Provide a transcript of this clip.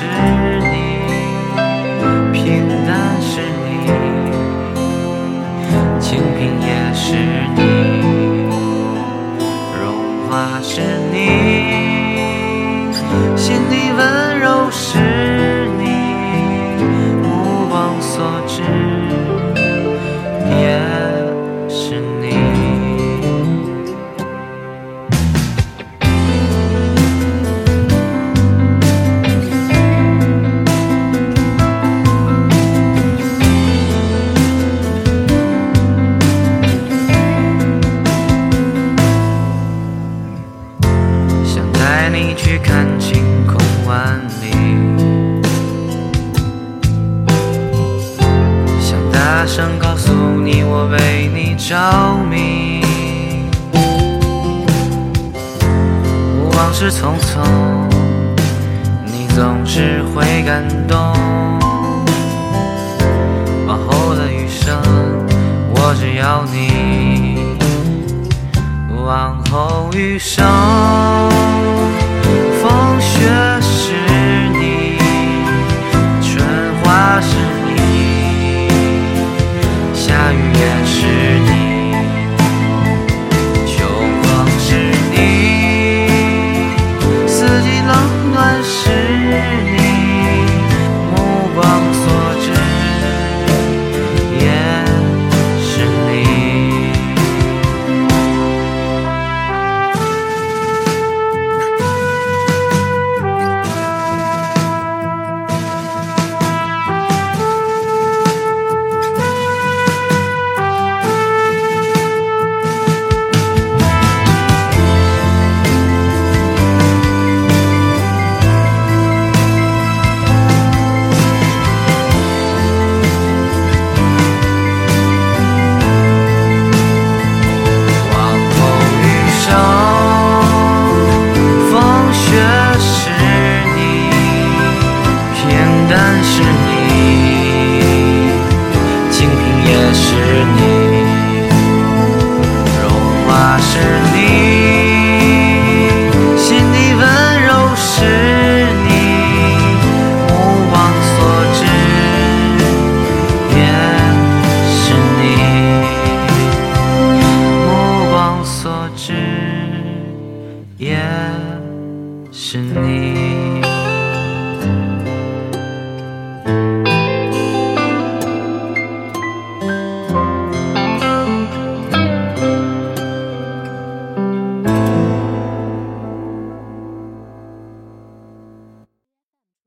是你，平淡是你，清贫也是你，着迷。往事匆匆，你总是会感动。往后的余生，我只要你。往后余生。是也是你。